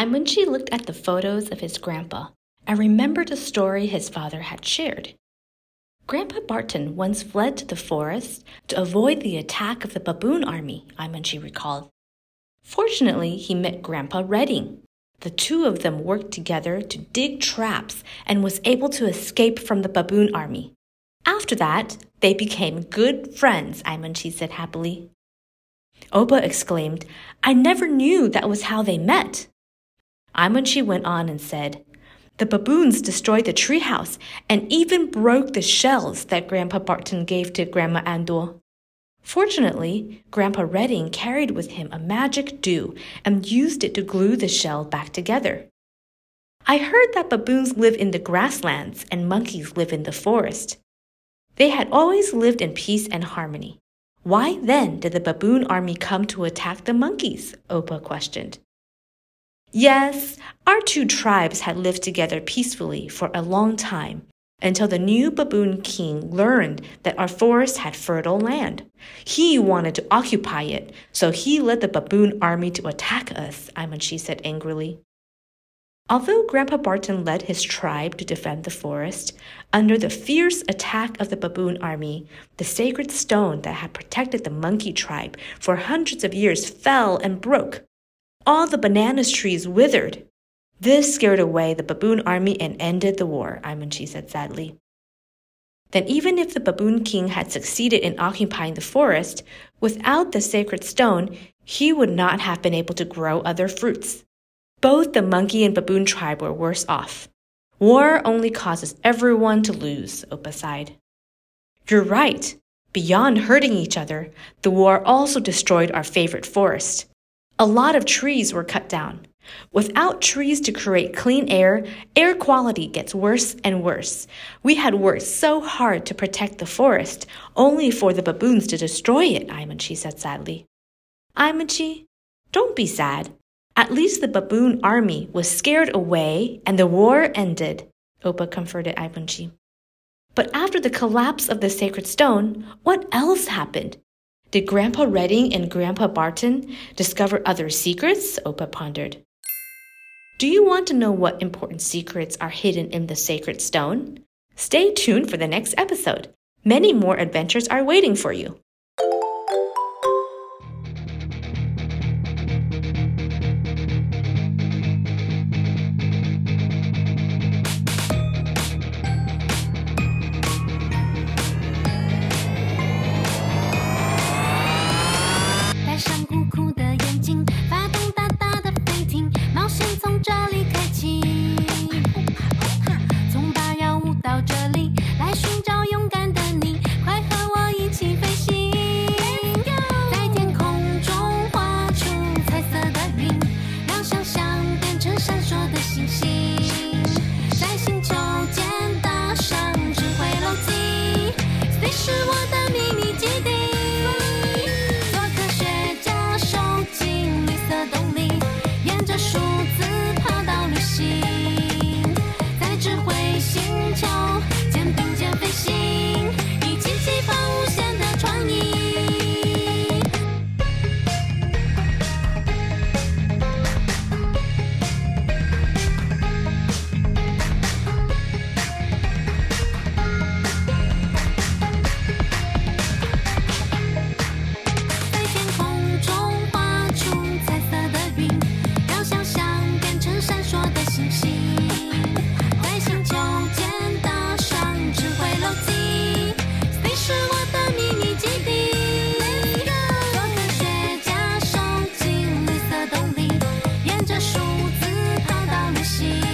Aimunchi looked at the photos of his grandpa and remembered a story his father had shared. Grandpa Barton once fled to the forest to avoid the attack of the baboon army, Aimunchi recalled. Fortunately, he met Grandpa Redding. The two of them worked together to dig traps and was able to escape from the baboon army. After that, they became good friends, Aimunchi said happily. Opa exclaimed, I never knew that was how they met. Aimunchi went on and said, The baboons destroyed the treehouse and even broke the shells that Grandpa Barton gave to Grandma Andor. Fortunately, Grandpa Redding carried with him a magic dew and used it to glue the shell back together. I heard that baboons live in the grasslands and monkeys live in the forest. They had always lived in peace and harmony. Why then did the baboon army come to attack the monkeys? Opa questioned. Yes, our two tribes had lived together peacefully for a long time until the new baboon king learned that our forest had fertile land. He wanted to occupy it, so he led the baboon army to attack us, Aimunchi said angrily. Although Grandpa Barton led his tribe to defend the forest, under the fierce attack of the baboon army, the sacred stone that had protected the monkey tribe for hundreds of years fell and broke. All the banana trees withered. This scared away the baboon army and ended the war, Aimunchi said sadly. Then, even if the baboon king had succeeded in occupying the forest, without the sacred stone, he would not have been able to grow other fruits. Both the monkey and baboon tribe were worse off. War only causes everyone to lose, Opa sighed. You're right. Beyond hurting each other, the war also destroyed our favorite forest. A lot of trees were cut down. Without trees to create clean air, air quality gets worse and worse. We had worked so hard to protect the forest, only for the baboons to destroy it, Aimunchi said sadly. Aimunchi, don't be sad. At least the baboon army was scared away and the war ended, Opa comforted Aimunchi. But after the collapse of the sacred stone, what else happened? Did Grandpa Redding and Grandpa Barton discover other secrets? Opa pondered. Do you want to know what important secrets are hidden in the sacred stone? Stay tuned for the next episode. Many more adventures are waiting for you. 我的名你是我的秘密基地。每当我科学家收集绿色动力沿着数字跑到旅行。